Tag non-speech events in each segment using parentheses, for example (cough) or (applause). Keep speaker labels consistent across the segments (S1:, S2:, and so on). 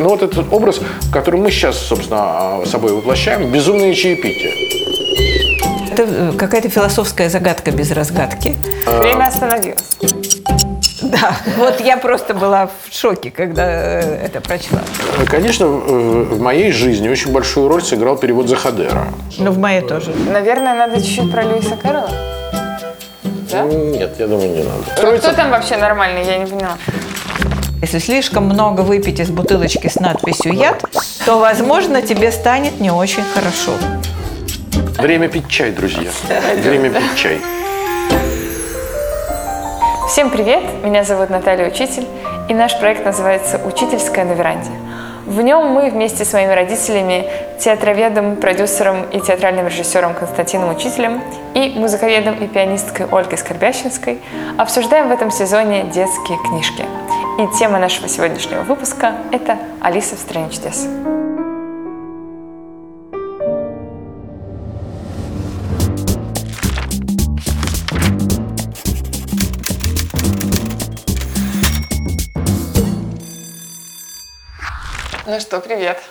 S1: Ну вот этот образ, который мы сейчас, собственно, собой воплощаем, безумное чаепитие.
S2: Это э, какая-то философская загадка без разгадки.
S3: Время остановилось.
S2: Да, (laughs) вот я просто была в шоке, когда э, это прочла.
S1: Конечно, в моей жизни очень большую роль сыграл перевод Захадера.
S2: Ну, в моей тоже.
S3: Наверное, надо чуть-чуть про Льюиса Кэрролла. Да?
S1: Нет, я думаю, не надо.
S3: А Кто там вообще нормальный, я не поняла.
S2: Если слишком много выпить из бутылочки с надписью «яд», то, возможно, тебе станет не очень хорошо.
S1: Время пить чай, друзья. Время пить чай.
S3: Всем привет! Меня зовут Наталья Учитель, и наш проект называется «Учительская на веранде». В нем мы вместе с моими родителями, театроведом, продюсером и театральным режиссером Константином Учителем и музыковедом и пианисткой Ольгой Скорбящинской обсуждаем в этом сезоне детские книжки. И тема нашего сегодняшнего выпуска – это «Алиса в стране чудес». Ну что, привет.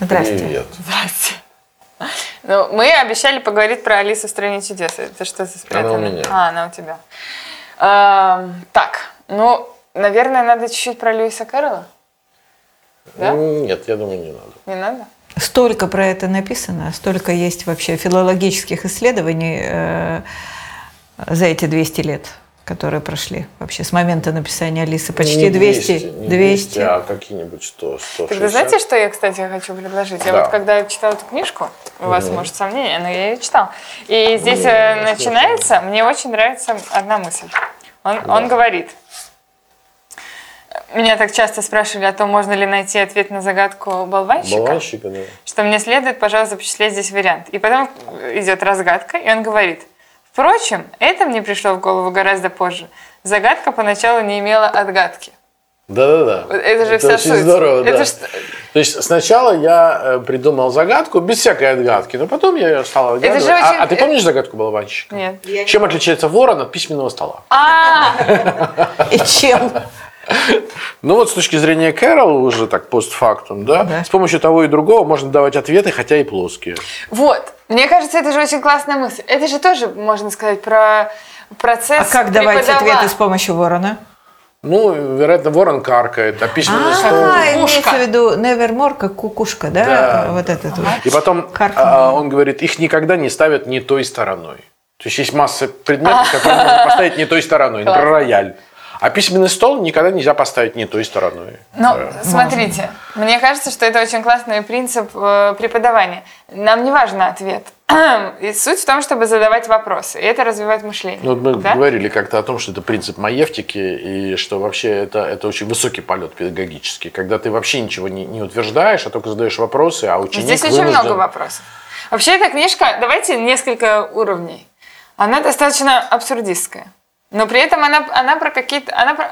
S2: Здравствуйте.
S1: Привет.
S3: Здрасте. Ну, мы обещали поговорить про Алису в стране чудес. Это что за спрятано?
S1: Она у меня.
S3: А, она у тебя. Эм, так, ну, наверное, надо чуть-чуть про Льюиса Кэрролла. Да?
S1: Нет, я думаю, не надо.
S3: Не надо?
S2: Столько про это написано, столько есть вообще филологических исследований э, за эти 200 лет, которые прошли вообще с момента написания Алисы. Почти
S1: Не
S2: 200.
S1: не
S2: 200.
S1: а какие-нибудь 100, 160.
S3: Тогда знаете, что я, кстати, хочу предложить? Я
S1: Да.
S3: вот когда читала эту книжку, у вас, может, сомнения, но я ее читала. И здесь э, начинается, мне очень нравится одна мысль. Он, он говорит, меня так часто спрашивали о том, можно ли найти ответ на загадку болванщика.
S1: Баланщика, да.
S3: что мне следует, пожалуйста, запечатлеть здесь вариант. И потом идет разгадка, и он говорит, впрочем, это мне пришло в голову гораздо позже. Загадка поначалу не имела отгадки.
S1: Да-да-да.
S3: Это же вся
S1: очень
S3: суть.
S1: здорово,
S3: Это
S1: да.
S3: ж-
S1: То есть сначала я э, придумал загадку без всякой отгадки, но потом я ее стал отгадывать.
S3: же
S1: А-
S3: очень-
S1: а, ты помнишь загадку болванщика?
S3: Нет.
S1: Чем отличается ворон от письменного стола?
S3: А, (laughs)
S2: И чем?
S1: Ну вот с точки зрения Кэрол, уже так постфактум, да,
S2: Да.
S1: с помощью того и другого можно давать ответы, хотя и плоские.
S3: вот. Мне кажется, это же очень классная мысль. Это же тоже, можно сказать, про процесс
S2: А как давать ответы с помощью ворона?
S1: Ну, вероятно, ворон каркает, а письменный стол...
S2: А, имеется в виду nevermore, как кукушка, да?
S1: Да.
S2: Вот этот вот.
S1: И потом а, он говорит, их никогда не ставят не той стороной. То есть есть масса предметов, которые можно поставить не той стороной, например, рояль. А письменный стол никогда нельзя поставить не той стороной.
S3: Ну, смотрите, мне кажется, что это очень классный принцип э, преподавания. Нам не важен ответ. (clears throat) И суть в том, чтобы задавать вопросы. И это развивает мышление.
S1: Ну, вот мы
S3: Да?
S1: говорили как-то о том, что это принцип маевтики, и что вообще это, это очень высокий полет педагогический, когда ты вообще ничего не, не утверждаешь, а только задаешь вопросы, а ученик
S3: Здесь очень
S1: вынужден-
S3: много вопросов. Вообще, эта книжка, давайте несколько уровней. Она достаточно абсурдистская. Но при этом она, она про какие-то... Она про,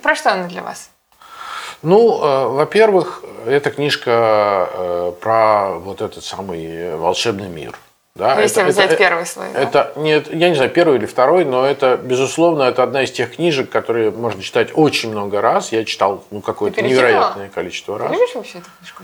S3: про что она для вас?
S1: Ну, э, во-первых, эта книжка э, про вот этот самый волшебный мир. Да?
S3: Ну, если взять первый слой, да?
S1: Это нет, я не знаю, первый или второй, но это, безусловно, это одна из тех книжек, которые можно читать очень много раз. Я читал ну, какое-то
S3: Ты
S1: невероятное количество
S3: Ты
S1: раз.
S3: любишь вообще эту книжку?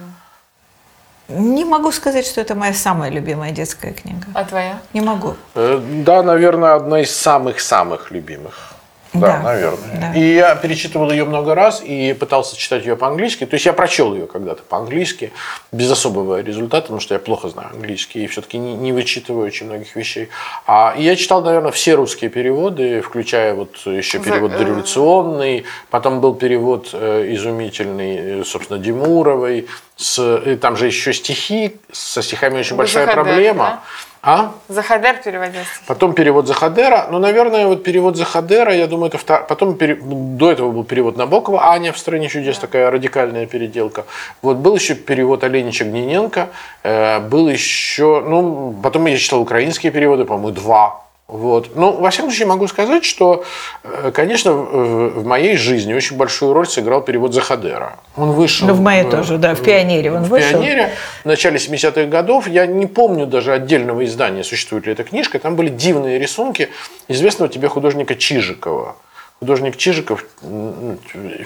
S2: Не могу сказать, что это моя самая любимая детская книга.
S3: А твоя?
S2: Не могу.
S1: Э, Да, наверное, одна из самых-самых любимых. Да,
S2: Да,
S1: наверное.
S2: да.
S1: И я перечитывал ее много раз и пытался читать ее по-английски. То есть я прочел ее когда-то по-английски, без особого результата, потому что я плохо знаю английский и все-таки не, не вычитываю очень многих вещей. А, и я читал, наверное, все русские переводы, включая вот еще перевод
S3: За- э,
S1: дореволюционный, потом был перевод э, изумительный, э, собственно, Димуровой. С, там же еще стихи, со стихами очень большая проблема.
S3: да?
S1: А?
S3: Захадер переводил стихи.
S1: Потом перевод Захадера. Ну, наверное, вот перевод Захадера, я думаю, это втор... Потом пере- до этого был перевод Набокова «Аня в стране чудес», такая радикальная переделка. Вот был еще перевод Оленича Гниненко. Э, был еще... Ну, потом я читал украинские переводы, по-моему, два. Вот. Ну, во всяком случае, могу сказать, что, э, конечно, в в моей жизни очень большую роль сыграл перевод Захадера. Он вышел...
S2: Ну, в моей
S1: э,
S2: тоже, да, в «Пионере» он
S1: в
S2: вышел.
S1: «Пионере» в начале 70-х годов. Я не помню даже отдельного издания, существует ли эта книжка. Там были дивные рисунки известного тебе художника Чижикова. художник Чижиков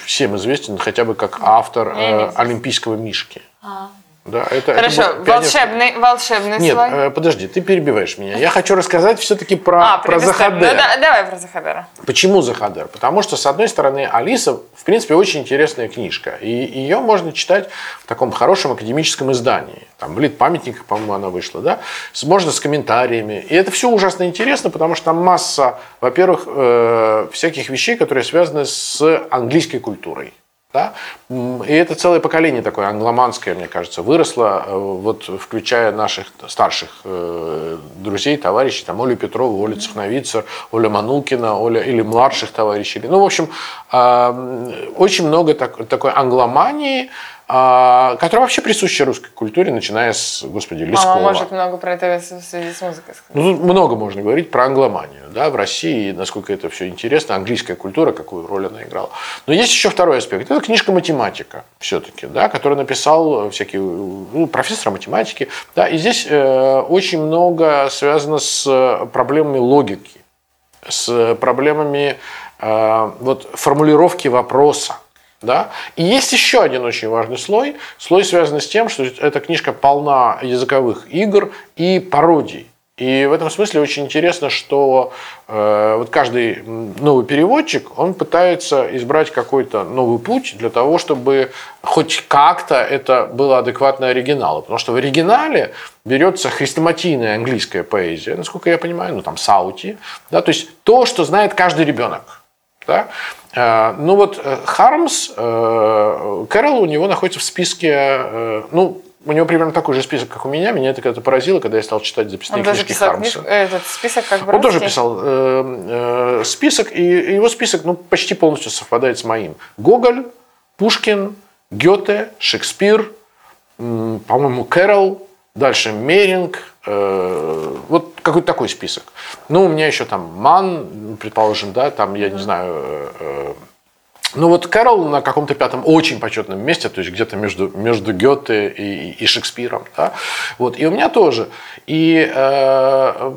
S1: всем известен хотя бы как автор э. Олимпийского мишки. Да, это, это
S3: Хорошо,
S1: был пионерский-
S3: волшебный, волшебный
S1: Нет,
S3: слой.
S1: э, подожди, ты перебиваешь меня. Я хочу рассказать все-таки про,
S3: а,
S1: про
S3: предоставь.
S1: Захадера.
S3: Ну, да, давай про Захадера.
S1: Почему Захадер? Потому что, с одной стороны, Алиса, в принципе, очень интересная книжка. И ее можно читать в таком хорошем академическом издании. Там, в Литпамятниках, по-моему, она вышла, да? Можно с комментариями. И это все ужасно интересно, потому что там масса, во-первых, э, всяких вещей, которые связаны с английской культурой. Да? И это целое поколение такое англоманское, мне кажется, выросло, э, вот, включая наших старших э, друзей, товарищей, там, Олю Петрову, Олю Цехновицер, Оля Манулкина, Оля, или младших товарищей. Ну, в общем, э, очень много так- такой англомании, а, которая вообще присуща русской культуре, начиная с, господи, Лескова.
S3: Мама может много про это в связи с музыкой сказать.
S1: Ну, тут много можно говорить про англоманию. Да, в России, насколько это все интересно, английская культура, какую роль она играла. Но есть еще второй аспект. Это книжка математика все-таки, да, которую написал всякий ну, профессор математики. Да, и здесь э, очень много связано с проблемами логики, с проблемами э, вот, формулировки вопроса. Да? И есть еще один очень важный слой. Слой связан с тем, что эта книжка полна языковых игр и пародий. И в этом смысле очень интересно, что э, вот каждый новый переводчик, он пытается избрать какой-то новый путь для того, чтобы хоть как-то это было адекватно оригиналу. Потому что в оригинале берется хрестоматийная английская поэзия, насколько я понимаю, ну там Саути, да, то есть то, что знает каждый ребенок. Да? Э, Ну вот Хармс, э, Кэрол у него находится в списке, э, ну, у него примерно такой же список, как у меня. Меня это когда-то поразило, когда я стал читать записные
S3: Он
S1: книжки Хармса.
S3: книжку, э, этот список как бы
S1: Он тоже писал э, э, список, и его список ну, почти полностью совпадает с моим. Гоголь, Пушкин, Гёте, Шекспир, по-моему, Кэрол, дальше Меринг, э, вот какой-то такой список. Ну, у меня еще там Ман, предположим, да, там, я не знаю, э, э, ну вот Кэрол на каком-то пятом очень почетном месте, то есть где-то между, между Гёте и, и Шекспиром. Да? Вот, и у меня тоже. И э,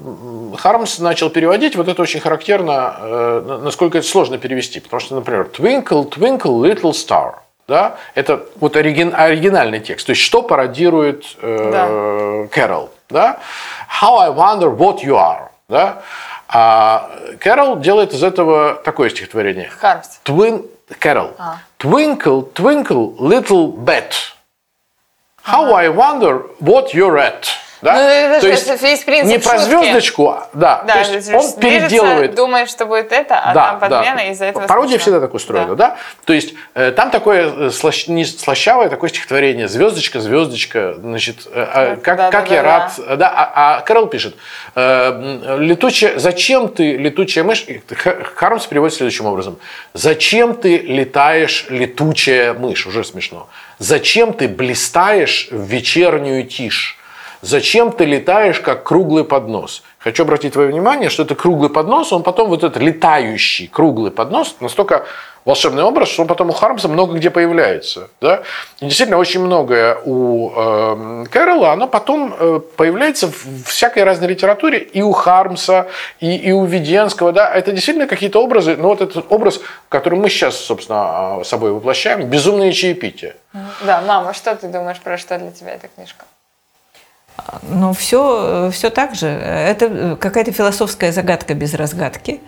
S1: Хармс начал переводить, вот это очень характерно, э, на- насколько это сложно перевести. Потому что, например, Twinkle, Twinkle, Little Star. Да? Это вот оригин, оригинальный текст. То есть что пародирует э, Кэрол. Да? How I wonder what you are. Да? А Кэрол делает из этого такое стихотворение.
S3: Хармс.
S1: Twin, Carol.
S3: А.
S1: Twinkle, twinkle, little bat. How I wonder what you're at. Да?
S3: Ну,
S1: то есть
S3: весь принцип
S1: не про
S3: шутки.
S1: звездочку, а- да,
S3: Да,
S1: то есть
S3: движется,
S1: он переделывает.
S3: думает, что будет это, а
S1: да,
S3: там подмена,
S1: да.
S3: из-за этого
S1: Пародия
S3: смешно.
S1: всегда так устроена, да. То есть э, там такое э, слащ- не слащавое такое стихотворение, звездочка, звездочка, значит, э, а, как,
S3: Да,
S1: как
S3: да,
S1: я
S3: да,
S1: рад, да. А, а Кэрол пишет, э, летучая, зачем ты летучая мышь? Хармс переводит следующим образом: зачем ты летаешь летучая мышь? Уже смешно. Зачем ты блистаешь в вечернюю тишь? Зачем ты летаешь, как круглый поднос? Хочу обратить твое внимание, что это круглый поднос, он потом вот этот летающий круглый поднос, настолько волшебный образ, что он потом у Хармса много где появляется. Да? И действительно, очень многое у э, Кэрола, оно потом э, появляется в всякой разной литературе, и у Хармса, и, и у Веденского. Да? Это действительно какие-то образы, ну вот этот образ, который мы сейчас, собственно, собой воплощаем, безумные чаепития.
S3: Да, мама, что ты думаешь, про что для тебя эта книжка?
S2: Ну, все, все так же. Это э, какая-то философская загадка без разгадки.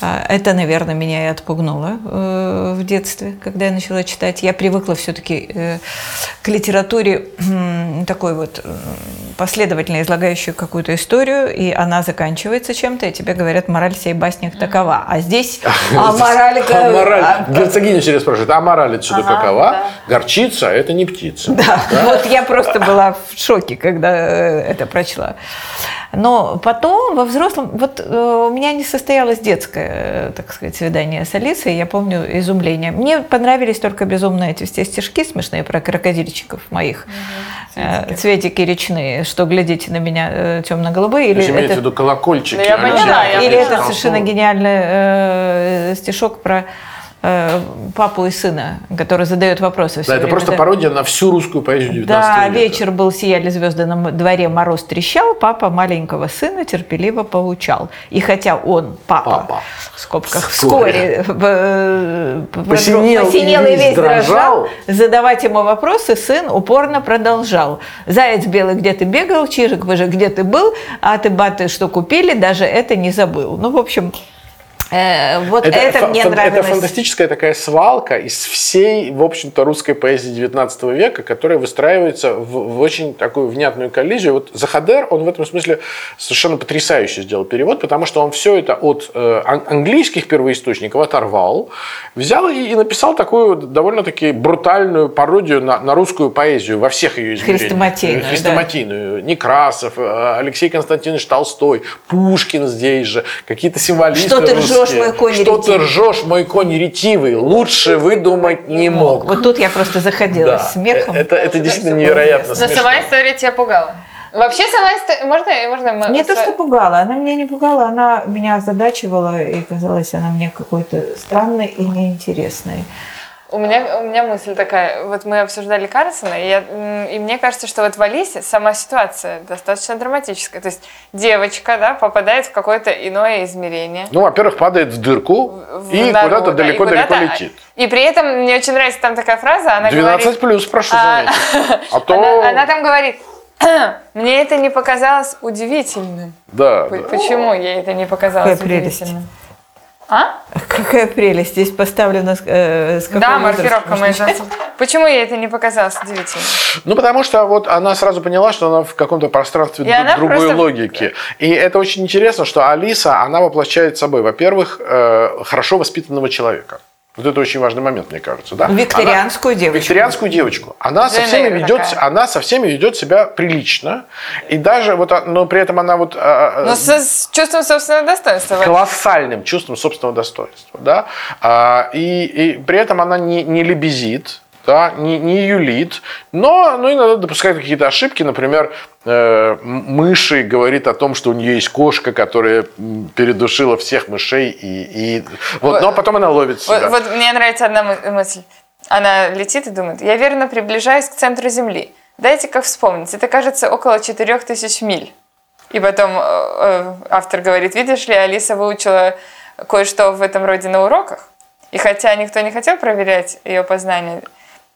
S2: А, Это, наверное, меня и отпугнуло э, в детстве, когда я начала читать. Я привыкла все-таки к литературе такой вот последовательно излагающей какую-то историю, и она заканчивается чем-то, и тебе говорят, мораль сей басни такова. А здесь (laughs) (laughs) а мораль...
S1: А мораль. Герцогиня через спрашивает, а мораль отсюда
S3: Ага,
S1: какова?
S3: да.
S1: Горчица, а это не птица.
S2: Да, (laughs) вот я просто была в шоке, когда э, это прочла. Но потом во взрослом, вот э, у меня не состоялось детское, э, так сказать, свидание с Алисой, я помню изумление. Мне понравились только безумно эти все стишки смешные про крокодильчиков моих, Э, цветики речные, что глядите на меня темно-голубые.
S1: То
S2: Или
S1: есть имеется в
S2: это-
S1: виду колокольчики.
S3: Да я
S1: Алексея
S3: поняла, я
S2: или это совершенно гениальный э, стишок про э, папу и сына, который задает вопросы.
S1: Да, это
S2: время,
S1: просто пародия на всю русскую поэзию 19
S2: Да,
S1: века.
S2: вечер был, сияли звезды на дворе, мороз трещал, папа маленького сына терпеливо поучал. И хотя он, папа,
S1: Папа.
S2: в скобках,
S1: Вскоре.
S2: вскоре, э,
S1: Посинел
S2: посинел
S1: и весь
S2: дрожал,
S1: дрожал,
S2: задавать ему вопросы сын упорно продолжал. Заяц белый, где ты бегал, чижик выжик, где ты был, а ты баты, что купили, даже это не забыл. Ну, в общем, э, вот это,
S1: фа-
S2: мне
S1: фан-
S2: нравилось.
S1: это фантастическая такая свалка из всей, в общем-то, русской поэзии 19 века, которая выстраивается в, в очень такую внятную коллизию. Вот Захадер, он в этом смысле совершенно потрясающе сделал перевод, потому что он все это от э, ан- английских первоисточников оторвал, взял и, и написал такую довольно-таки брутальную пародию на, на русскую поэзию во всех ее измерениях.
S2: Хрестоматийную, да.
S1: Хрестоматийную. Некрасов, э, Алексей Константинович Толстой, Пушкин здесь же, какие-то символисты
S2: Что ты ржешь,
S1: русские.
S2: мой конь
S1: Что ты ржешь, мой конь ретивый? Лучше выдумать не мог.
S2: Вот тут я просто заходила
S1: Да.
S2: смехом.
S1: Это, это действительно невероятно
S3: Но
S1: смешно.
S3: сама история тебя пугала. Вообще сама история... Можно, можно мы...
S2: Не то, что пугала, она меня не пугала, она меня озадачивала, и казалась она мне какой-то странной и неинтересной.
S3: У меня, у меня мысль такая. Вот мы обсуждали Карлсона, и, я, и мне кажется, что вот в Алисе сама ситуация достаточно драматическая. То есть девочка да, попадает в какое-то иное измерение.
S1: Ну, во-первых, падает в дырку
S3: в
S1: и куда-то
S3: и
S1: далеко-далеко
S3: куда-то-
S1: летит.
S3: И при этом мне очень нравится там такая фраза, она
S1: 12
S3: говорит...
S1: плюс, прошу
S3: А,
S1: заметить. А то...
S3: Она, она там говорит, мне это не показалось удивительным.
S1: Да,
S3: П-
S1: да.
S3: Почему ей это не показалось
S2: Какая прелесть.
S3: А?
S2: Какая прелесть, здесь поставлено с, э, с какого
S3: Да, маркировка моей. Почему ей это не показалось удивительным?
S1: Ну, потому что вот она сразу поняла, что она в каком-то пространстве
S3: И
S1: дру-
S3: она
S1: другой
S3: просто-
S1: логики. И это очень интересно, что Алиса, она воплощает собой, во-первых, э, хорошо воспитанного человека. Вот это очень важный момент, мне кажется. Да?
S2: Викторианскую
S1: Она-
S2: девочку.
S1: Викторианскую девочку. Она со, всеми ведет,
S3: такая.
S1: она со всеми ведет себя прилично. И даже вот, а, но при этом она вот... а,
S3: Но Ну, с, с чувством собственного достоинства.
S1: колоссальным чувством собственного достоинства. Да? А, и, и при этом она не, не лебезит, да, не, не юлит, но ну, иногда допускает какие-то ошибки. Например, э, мыши говорит о том, что у нее есть кошка, которая передушила всех мышей. И, и, вот, но потом она ловит себя.
S3: Вот, вот мне нравится одна мы- мысль. Она летит и думает, я верно приближаюсь к центру Земли. Дайте-ка вспомнить, это кажется около 4000 миль. И потом э, э, автор говорит, видишь ли, Алиса выучила кое-что в этом роде на уроках. И хотя никто не хотел проверять ее познания, н-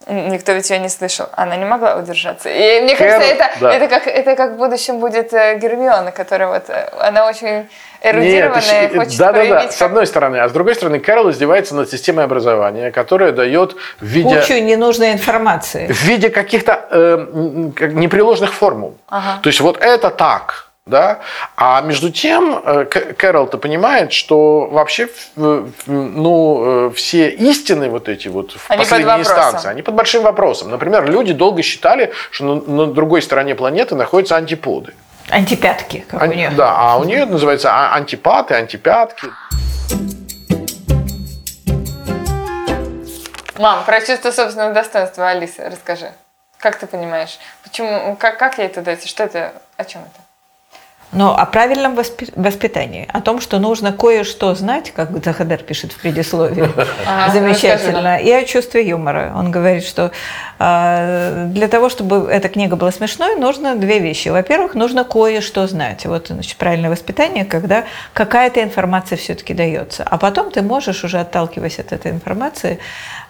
S3: никто ведь ее не слышал, она не могла удержаться. И мне кажется, это,
S1: да.
S3: это, как, это как в будущем будет э, Гермиона, которая вот, э, она очень
S1: Нет,
S3: эрудированная,
S1: щ-
S3: хочет
S1: да, да, да,
S3: проявить
S1: с
S3: как-
S1: одной стороны. А с другой стороны, Кэрол издевается над системой образования, которая дает в виде...
S2: Кучу ненужной информации.
S1: в виде каких-то э, как непреложных формул.
S3: Ага.
S1: То есть вот это так. Да? А между тем э, Кэрол-то понимает, что вообще ну, э, все истины вот эти вот в
S3: Они
S1: последней инстанции, они под большим вопросом. Например, люди долго считали, что на, на другой стороне планеты находятся антиподы.
S2: Антипятки, как у
S1: Ан-
S2: нее.
S1: Да, а у нее это называется а- антипаты, антипятки.
S3: Мам, про чувство собственного достоинства Алисы расскажи. Как ты понимаешь? Почему, как, как ей это дается? Что это? О чем это?
S2: Но о правильном воспи- воспитании, о том, что нужно кое-что знать, как Захадар пишет в предисловии, (laughs)
S3: Ага,
S2: замечательно, и о чувстве юмора. Он говорит, что э, для того, чтобы эта книга была смешной, нужно две вещи. Во-первых, нужно кое-что знать. Вот, значит, правильное воспитание, когда какая-то информация все-таки дается. А потом ты можешь, уже отталкиваясь от этой информации,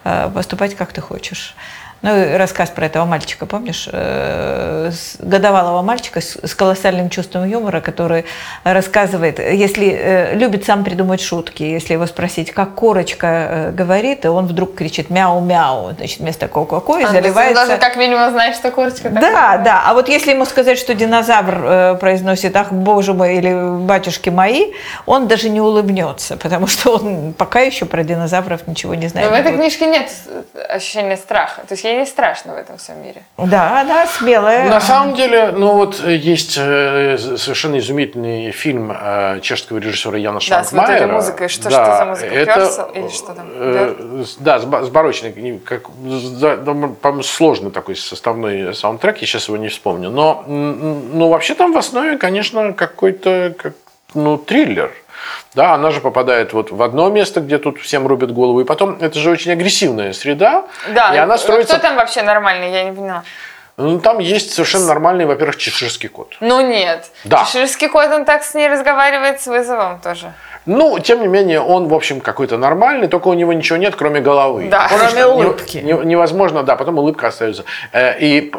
S2: э, поступать как ты хочешь. Ну, и рассказ про этого мальчика, помнишь? Э, Годовалого мальчика с колоссальным чувством юмора, который рассказывает, если э, любит сам придумать шутки, если его спросить, как корочка э, говорит, и он вдруг кричит мяу-мяу, значит, вместо ко-ко-ко, и
S3: А, есть он
S2: заливается...
S3: должен как минимум знать, что курочка такая.
S2: Да, да. А вот если ему сказать, что динозавр произносит «Ах, боже мой» или «Батюшки мои», он даже не улыбнется, потому что он пока еще про динозавров ничего не
S3: Но
S2: знает.
S3: в этой книжке нет ощущения страха. То есть не страшно в этом всем мире.
S2: Да, она смелая.
S1: На самом деле, ну вот э, есть э, совершенно изумительный фильм э, чешского режиссера Яна
S3: Да, с вот этой
S1: Шванкмайера.
S3: музыкой. Что- что за музыка? Кёрсел или что там?
S1: э, Да, с ба- с барочной, как, да, по-моему, сложный такой составной саундтрек, я сейчас его не вспомню. Но, ну, вообще там в основе, конечно, какой-то как, ну, триллер. Да, она же попадает вот в одно место, где тут всем рубят голову, и потом это же очень агрессивная среда,
S3: Да,
S1: и она строится...
S3: кто там вообще нормальный, я не поняла.
S1: Ну, там есть совершенно нормальный, во-первых, чеширский кот.
S3: Ну нет.
S1: Да.
S3: Чеширский кот, он так с ней разговаривает с вызовом тоже.
S1: Ну, тем не менее, он, в общем, какой-то нормальный, только у него ничего нет, кроме головы.
S3: Да.
S1: Потому
S2: Кроме улыбки.
S1: не- не- невозможно, да, потом улыбка остается. Э, И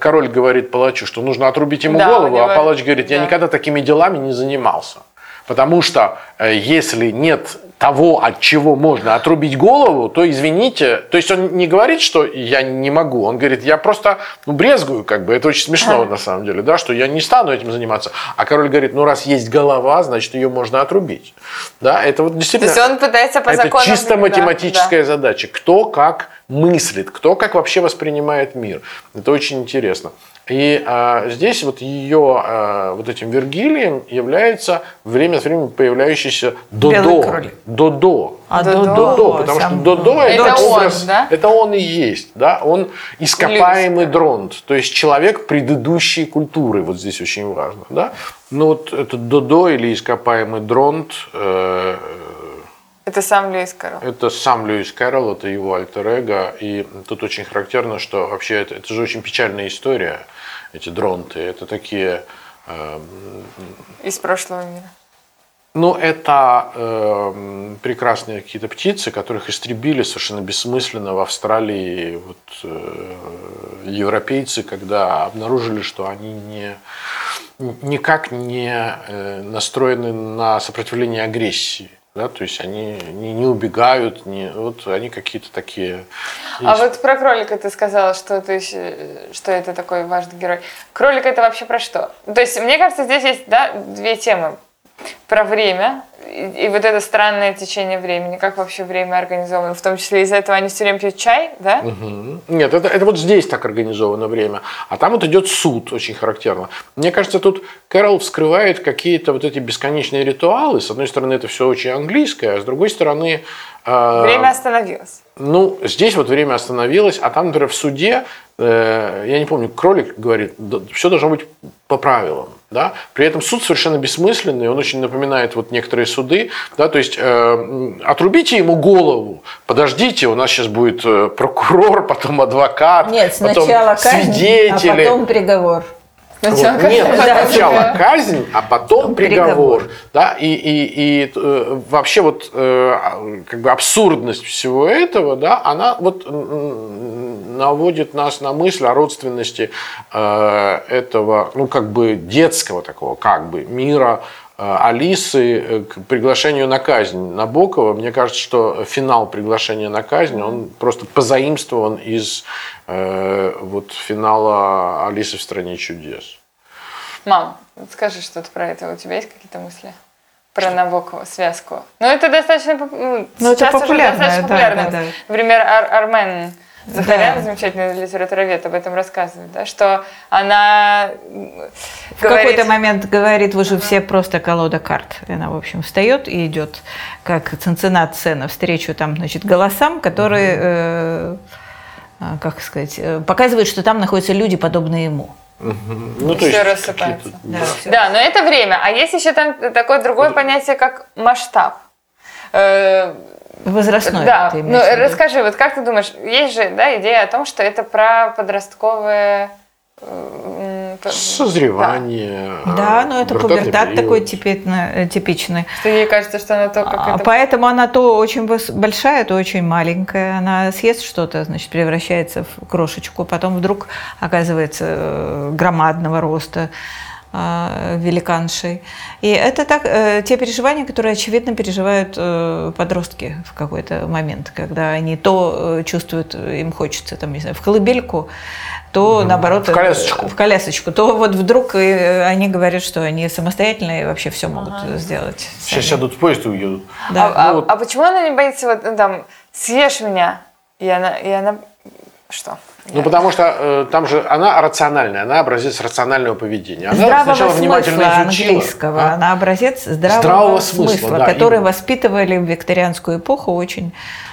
S1: король говорит палачу, что нужно отрубить ему
S3: Да,
S1: голову,
S3: него-
S1: а палач говорит, я
S3: да.
S1: никогда такими делами не занимался. Потому что э, если нет того, от чего можно отрубить голову, то извините, то есть он не говорит, что я не могу, он говорит, я просто ну, брезгую, как бы, это очень смешно на самом деле, да, что я не стану этим заниматься. А король говорит, ну раз есть голова, значит ее можно отрубить. Да, это вот
S3: То
S1: действительно...
S3: есть он пытается по
S1: Это
S3: законам...
S1: чисто
S3: да,
S1: математическая задача. Кто как мыслит, кто как вообще воспринимает мир. Это очень интересно. И а, здесь вот ее а, вот этим Вергилием является время от времени появляющийся Додо. Додо.
S2: А
S3: Додо.
S1: Додо, потому что Додо это,
S3: Это он,
S1: образ,
S3: да?
S1: это он и есть, да, он ископаемый дронт, то есть человек предыдущей культуры, вот здесь очень важно, да. Ну вот этот Додо или ископаемый дронт, э,
S3: Это сам Льюис Карл.
S1: это сам Льюис Кэрролл, это его альтер-эго. И тут очень характерно, что вообще это, это же очень печальная история, эти дронты. Это такие... э,
S3: Из прошлого мира.
S1: ну, это э, прекрасные какие-то птицы, которых истребили совершенно бессмысленно в Австралии вот, э, европейцы, когда обнаружили, что они не, никак не э, настроены на сопротивление агрессии. Да, то есть они не, не убегают, не, вот они какие-то такие.
S3: А
S1: есть.
S3: вот про кролика ты сказала, что, ты, э, что это такой важный герой. Кролик это вообще про что? То есть, мне кажется, здесь есть да, две темы. Про время и, и вот это странное течение времени, как вообще время организовано. В том числе из-за этого они все время пьют чай, да?
S1: Мгм. Нет, это, это вот здесь так организовано время. А там вот идет суд, очень характерно. Мне кажется, тут Кэрол вскрывает какие-то вот эти бесконечные ритуалы. С одной стороны, это все очень английское, а с другой стороны... э,
S3: Время остановилось.
S1: Ну, здесь вот время остановилось, а там, например, в суде, э, я не помню, кролик говорит, все должно быть по правилам. Да? При этом суд совершенно бессмысленный, он очень напоминает вот некоторые суды. Да? То есть э, отрубите ему голову, подождите, у нас сейчас будет э, прокурор, потом адвокат,
S2: Нет,
S1: потом
S2: сначала казнь,
S1: свидетели.
S2: а потом приговор.
S1: Вот,
S3: Сначала
S1: нет,
S3: казнь, потом
S1: сначала
S3: приговор.
S1: казнь, а потом приговор.
S2: приговор.
S1: Да? И, и, и э, вообще вот э, как бы абсурдность всего этого, да, она вот наводит нас на мысль о родственности э, этого, ну как бы детского такого, как бы мира Алисы э, к приглашению на казнь Набокова. Мне кажется, что финал приглашения на казнь, он просто позаимствован из э, вот финала Алисы в стране чудес.
S3: Мам, скажи что-то про это. У тебя есть какие-то мысли? Про Набокова, связку. Ну, это достаточно... Ну,
S2: это популярно,
S3: достаточно
S2: да,
S3: популярно.
S2: да, да.
S3: Например, Ар- Армен Захарян,
S2: Да.
S3: замечательный литературовед, об этом рассказывает, да, что она
S2: В
S3: говорит-
S2: какой-то момент говорит, вы же все просто колода карт. И она, в общем, встает и идет, как ценцинация навстречу там, значит, голосам, которые, э, а, как сказать, э, показывают, что там находятся люди, подобные ему.
S1: Ну,
S3: Всё
S1: какие-то-
S3: рассыпается.
S2: Да, всё.
S3: Да, но это время. А есть еще там такое другое понятие, как масштаб.
S2: Возрастной.
S3: Да,
S2: ты
S3: ну расскажи, вот как ты думаешь, есть же да, идея о том, что это про подростковое...
S1: Созревание.
S2: Да, но это пубертат
S1: период.
S2: такой типично- э, типичный.
S3: Что ей кажется, что она то, как
S2: А,
S3: это...
S2: Поэтому она то очень большая, то очень маленькая. Она съест что-то, значит, превращается в крошечку, потом вдруг оказывается э, громадного роста великаншей. И это так, э, те переживания, которые, очевидно, переживают э, подростки в какой-то момент, когда они то э, чувствуют, им хочется, там, не знаю, в колыбельку, то наоборот
S1: В колясочку.
S2: в колясочку, то вот вдруг они говорят, что они самостоятельные и вообще все могут сделать.
S1: Сейчас
S2: сами.
S1: сядут в поезд и уедут.
S2: Да.
S3: а, а-
S1: ну вот-
S3: а почему она не боится, вот, ну, там, съешь меня, и она... И она... Что?
S1: Ну, потому что э, там же она рациональная, она образец рационального поведения. Она
S2: здравого
S1: сначала
S2: смысла
S1: внимательно изучила.
S2: английского.
S1: а?
S2: Она образец здравого,
S1: Здравого смысла,
S2: смысла,
S1: да,
S2: который
S1: именно.
S2: воспитывали в викторианскую эпоху очень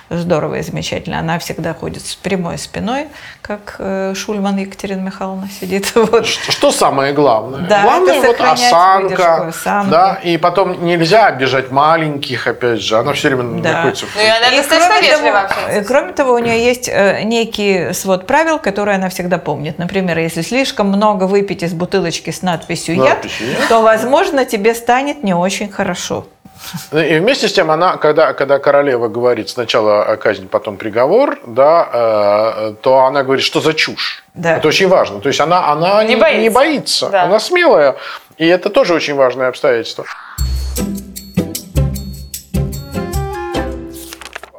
S2: здорово и замечательно. Она всегда ходит с прямой спиной, как э, Шульман Екатерина Михайловна сидит. (laughs) Вот.
S1: Что, что самое главное?
S2: Да,
S1: главное
S2: это
S1: вот осанка,
S2: выдержку, осанку.
S1: да, и потом нельзя обижать маленьких, опять же, она все время
S2: Да.
S1: находится. в-
S3: Ну и она
S2: И
S3: достаточно
S2: кроме того, э,
S3: общается.
S2: кроме того, у нее есть э, некий свод правил, которые она всегда помнит. Например, если слишком много выпить из бутылочки с надписью «яд», то, возможно, тебе станет не очень хорошо.
S1: И вместе с тем, она, когда, когда королева говорит сначала о казни, потом приговор, да, э, то она говорит, что за чушь.
S2: Да.
S1: Это очень важно. То есть она, она
S3: Не
S1: не,
S3: боится.
S1: не боится.
S3: Да.
S1: Она смелая. И это тоже очень важное обстоятельство.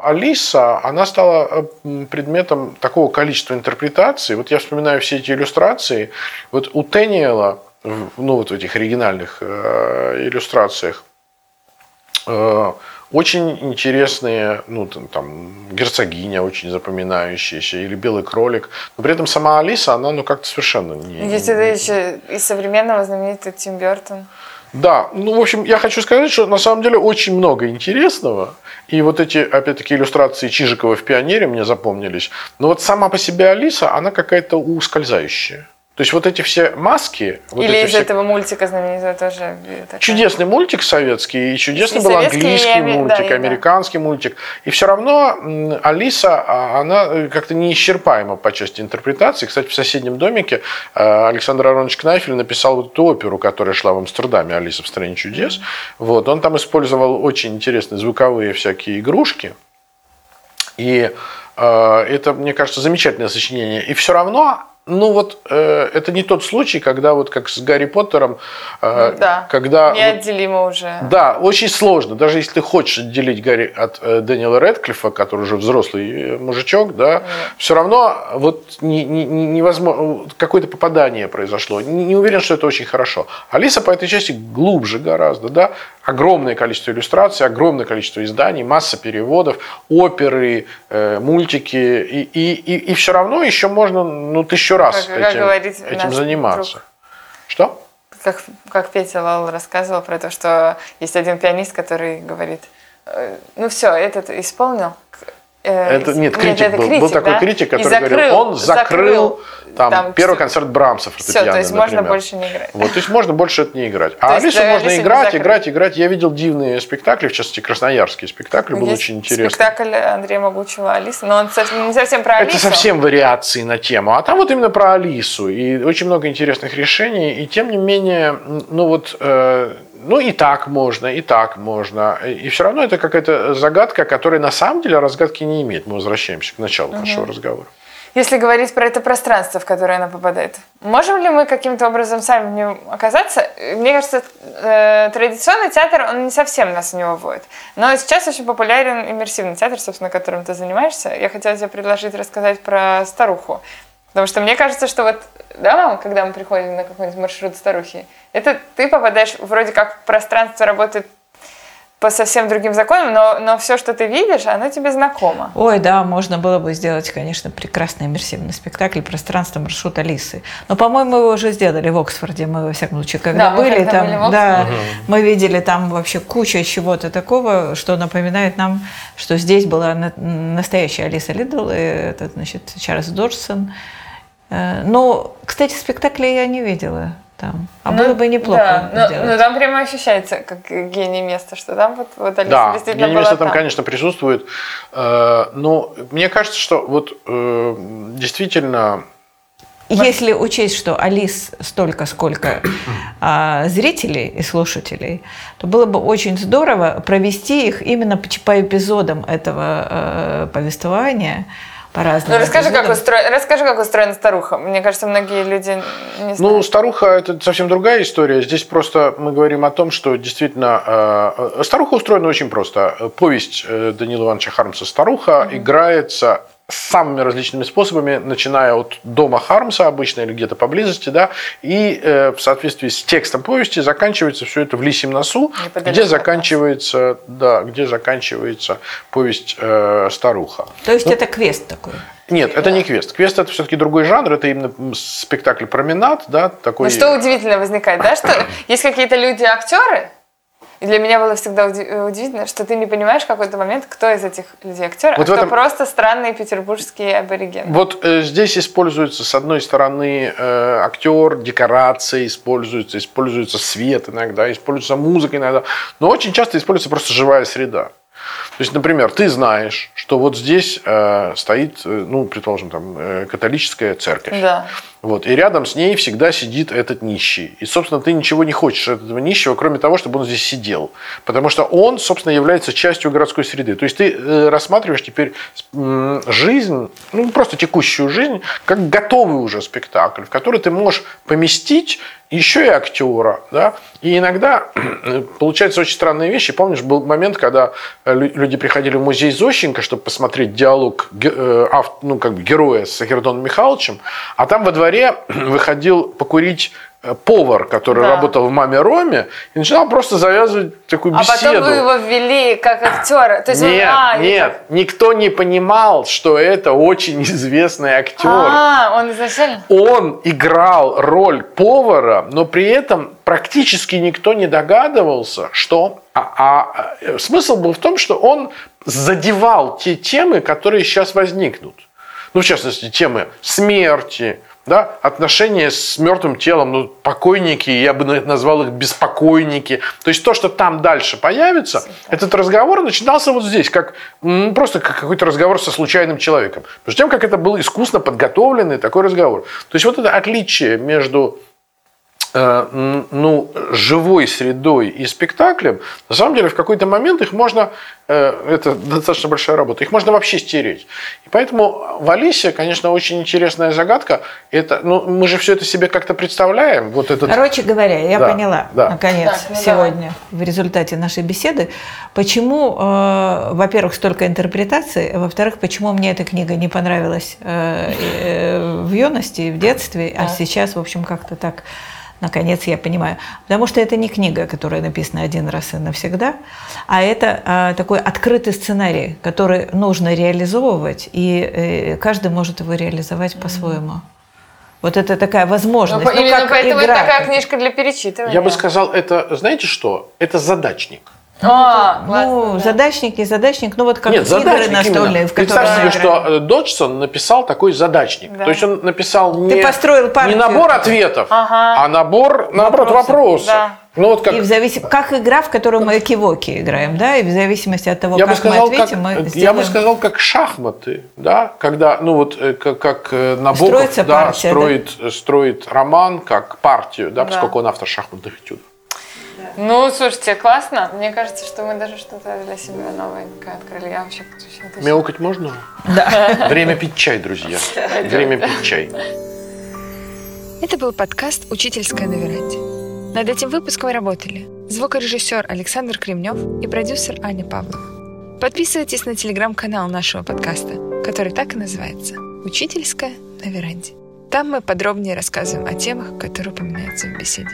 S1: Алиса, она стала э, предметом такого количества интерпретаций. Вот я вспоминаю все эти иллюстрации. Вот у Тэниела, в- ну вот в этих оригинальных э, иллюстрациях, э, очень интересные, ну там, герцогиня очень запоминающаяся, или белый кролик. Но при этом сама Алиса, она ну как-то совершенно не...
S3: Есть это еще из современного знаменитый Тим Бертон.
S1: Да, ну, в общем, я хочу сказать, что на самом деле очень много интересного. И вот эти, опять-таки, иллюстрации Чижикова в «Пионере» мне запомнились. Но вот сама по себе Алиса, она какая-то ускользающая. То есть вот эти все маски... вот
S3: Или
S1: эти
S3: из
S1: все-
S3: этого мультика знаменитого тоже. такая.
S1: Чудесный мультик советский, и чудесный
S3: И
S1: был
S3: и
S1: английский
S3: ами-
S1: мультик,
S3: да, и да.
S1: американский мультик. И все равно Алиса, а, она э, как-то неисчерпаема по части интерпретации. Кстати, в соседнем домике э, Александр Аронович Кнайфель написал вот эту оперу, которая шла в Амстердаме, «Алиса в стране чудес». Вот. Он там использовал очень интересные звуковые всякие игрушки. И э, это, мне кажется, замечательное сочинение. И все равно, ну вот, э, это не тот случай, когда вот как с Гарри Поттером, э,
S3: Ну да.
S1: когда... вот-
S3: Неотделимо уже.
S1: да, очень сложно. Даже если ты хочешь отделить Гарри от э, Дэниела Рэдклиффа, который уже взрослый э, мужичок, да, все равно вот не- не- не- невозможно, какое-то попадание произошло. Не, не уверен, что это очень хорошо. Алиса по этой части глубже гораздо, да, огромное количество иллюстраций, огромное количество изданий, масса переводов, оперы, э, мультики, и, и, и, и все равно еще можно, ну, тысячу раз
S3: Как-
S1: этим,
S3: говорит
S1: этим заниматься.
S3: друг.
S1: Что?
S3: Как, как Петя Лал рассказывал про то, что есть один пианист, который говорит, э, ну все, этот исполнил. Э,
S1: Это, нет, критик
S3: это
S1: был. был
S3: критик,
S1: такой
S3: да?
S1: критик,
S3: И
S1: который
S3: закрыл,
S1: говорил, он закрыл, там,
S3: там
S1: первый концерт Брамса
S3: Все,
S1: фортепиано,
S3: то есть можно
S1: например.
S3: больше не играть.
S1: Вот, то есть можно больше это не играть. А Алису
S3: для
S1: можно
S3: Алисы не
S1: играть, играть, играть. Я видел дивные спектакли, в частности, красноярский спектакль был очень интересный.
S3: спектакль Андрея Могучего «Алиса», но он совсем- не совсем про Алису.
S1: Это совсем вариации на тему. А там вот именно про Алису. И очень много интересных решений. И тем не менее, ну вот, э, ну и так можно, и так можно. И все равно это какая-то загадка, которая на самом деле разгадки не имеет. Мы возвращаемся к началу нашего разговора.
S3: Если говорить про это пространство, в которое она попадает, можем ли мы каким-то образом сами в нем оказаться? Мне кажется, э, традиционный театр, он не совсем нас в него вводит. Но сейчас очень популярен иммерсивный театр, собственно, которым ты занимаешься. Я хотела тебе предложить рассказать про старуху. Потому что мне кажется, что вот, да, мама, когда мы приходим на какой-нибудь маршрут старухи, это ты попадаешь, вроде как пространство работает по совсем другим законам, но, но все, что ты видишь, оно тебе знакомо.
S2: Ой, да, можно было бы сделать, конечно, прекрасный иммерсивный спектакль «Пространство маршрут Алисы». Но, по-моему, его уже сделали в Оксфорде. Мы, во всяком случае, когда
S3: Да,
S2: были
S3: когда
S2: там,
S3: были
S2: да, мы видели там вообще куча чего-то такого, что напоминает нам, что здесь была на- настоящая Алиса Лидл, и это, значит, Чарльз Доджсон. Э, Но, кстати, спектакля я не видела там. А
S3: Ну,
S2: было бы неплохо
S3: да, но,
S2: сделать.
S3: но там прямо ощущается, как гений места, что там вот, вот Алиса
S1: Да,
S3: действительно
S1: гений
S3: была
S1: места там,
S3: там.
S1: конечно, присутствует. Э, Но мне кажется, что вот э, действительно
S2: Если учесть, что Алис столько, сколько а, зрителей и слушателей, то было бы очень здорово провести их именно по, по эпизодам этого э, повествования, по разным
S3: Ну, расскажи как,
S2: эпизодам.
S3: устро... расскажи, как устроена старуха. Мне кажется, многие люди не знают.
S1: Ну, старуха это совсем другая история. Здесь просто мы говорим о том, что действительно э, старуха устроена очень просто. Э, Повесть э, Данила Ивановича Хармса «Старуха» играется самыми различными способами, начиная от дома Хармса обычно или где-то поблизости, да, и э, в соответствии с текстом повести заканчивается все это в Лисьем носу, где заканчивается, да, где заканчивается повесть э, «Старуха».
S2: То есть это квест такой.
S1: Нет, это не квест. Квест это все-таки другой жанр, это именно спектакль променад, да, такой.
S3: Ну, что удивительно возникает, да, что (coughs) есть какие-то люди-актеры, И для меня было всегда э, удивительно, что ты не понимаешь в какой-то момент, кто из этих людей актер,
S1: Вот
S3: а
S1: в
S3: кто
S1: этом-
S3: просто странные петербургские аборигены.
S1: Вот э, здесь используется, с одной стороны, э, актер, декорации используются, используется свет иногда, используется музыка иногда, но очень часто используется просто живая среда. То есть, например, ты знаешь, что вот здесь э, стоит, э, ну, предположим, там, э, католическая церковь.
S3: Да.
S1: Вот, и рядом с ней всегда сидит этот нищий. И, собственно, ты ничего не хочешь от этого нищего, кроме того, чтобы он здесь сидел. Потому что он, собственно, является частью городской среды. То есть ты э, рассматриваешь теперь жизнь, ну, просто текущую жизнь, как готовый уже спектакль, в который ты можешь поместить еще и актера. Да? И иногда получаются очень странные вещи. Помнишь, был момент, когда э, лю- люди приходили в музей Зощенко, чтобы посмотреть диалог э, ну, как бы героя с Сахердоном Михайловичем, а там во дворе (clears throat) выходил покурить э, повар, который
S3: Да.
S1: работал в «Маме Роме», и начинал просто завязывать такую
S3: А
S1: беседу.
S3: потом вы его ввели как актера. То есть он-
S1: Нет,
S3: а, или
S1: нет, никто не понимал, что это очень (laughs) известный актер.
S3: А, он изначально...
S1: Он играл роль повара, но при этом практически никто не догадывался, что... А, а, э, смысл был в том, что он задевал те темы, которые сейчас возникнут. Ну, в частности, темы смерти, да, отношения с мертвым телом, ну, покойники, я бы на- назвал их беспокойники. То есть то, что там дальше появится, этот разговор начинался вот здесь, как м, просто как какой-то разговор со случайным человеком. Между тем, как это был искусно подготовленный такой разговор. То есть вот это отличие между э, ну, живой средой и спектаклем, на самом деле в какой-то момент их можно, э, это достаточно большая работа, их можно вообще стереть. И поэтому в Алисе, конечно, очень интересная загадка. Это, ну, мы же все это себе как-то представляем. Вот этот...
S2: Короче говоря, я
S1: Да,
S2: поняла,
S1: да.
S2: наконец,
S3: Так, ну
S2: сегодня в результате нашей беседы, почему, э, во-первых, столько интерпретаций, а во-вторых, почему мне эта книга не понравилась э, э, в юности, в детстве, а
S3: Так.
S2: сейчас, в общем, как-то так, наконец, я понимаю. Потому что это не книга, которая написана один раз и навсегда, а это э, такой открытый сценарий, который нужно реализовывать, и э, каждый может его реализовать по-своему. Вот это такая возможность.
S3: Ну,
S2: ну,
S3: именно
S2: как
S3: поэтому
S2: игра.
S3: это такая книжка для перечитывания.
S1: Я бы сказал, это, знаете что? Это задачник.
S3: А,
S2: Ну,
S3: классно, да.
S2: задачник и задачник, ну вот как
S1: Нет,
S2: игры настольные,
S1: именно.
S2: в которые
S1: Представьте себе, что э, Доджсон написал такой задачник.
S3: Да.
S1: То есть он написал не,
S2: Ты построил партию.
S1: не набор ответов,
S3: Ага.
S1: а набор, наоборот,
S2: Вопросов.
S1: вопросов.
S3: Да.
S1: Ну, вот как
S2: И в зависимости, как игра, в которую мы экивоки играем, да, и в зависимости от того,
S1: я бы
S2: как
S1: сказал,
S2: мы
S1: как,
S2: ответим, мы
S1: я бы
S2: сделаем.
S1: сказал, как шахматы, да, когда, ну вот, э, как, как э, Набоков,
S2: Строится
S1: да,
S2: партия,
S1: строит, э, строит роман как партию, да,
S3: Да.
S1: поскольку он автор шахматных этюдов.
S3: Ну, слушайте, классно. Мне кажется, что мы даже что-то для себя новенькое открыли. Я вообще очень.
S1: Мяукать можно?
S2: Да.
S1: Время пить чай, друзья. Время пить чай.
S3: Это был подкаст «Учительская на веранде». Над этим выпуском работали звукорежиссер Александр Кремнев и продюсер Аня Павлова. Подписывайтесь на телеграм-канал нашего подкаста, который так и называется «Учительская на веранде». Там мы подробнее рассказываем о темах, которые упоминаются в беседе.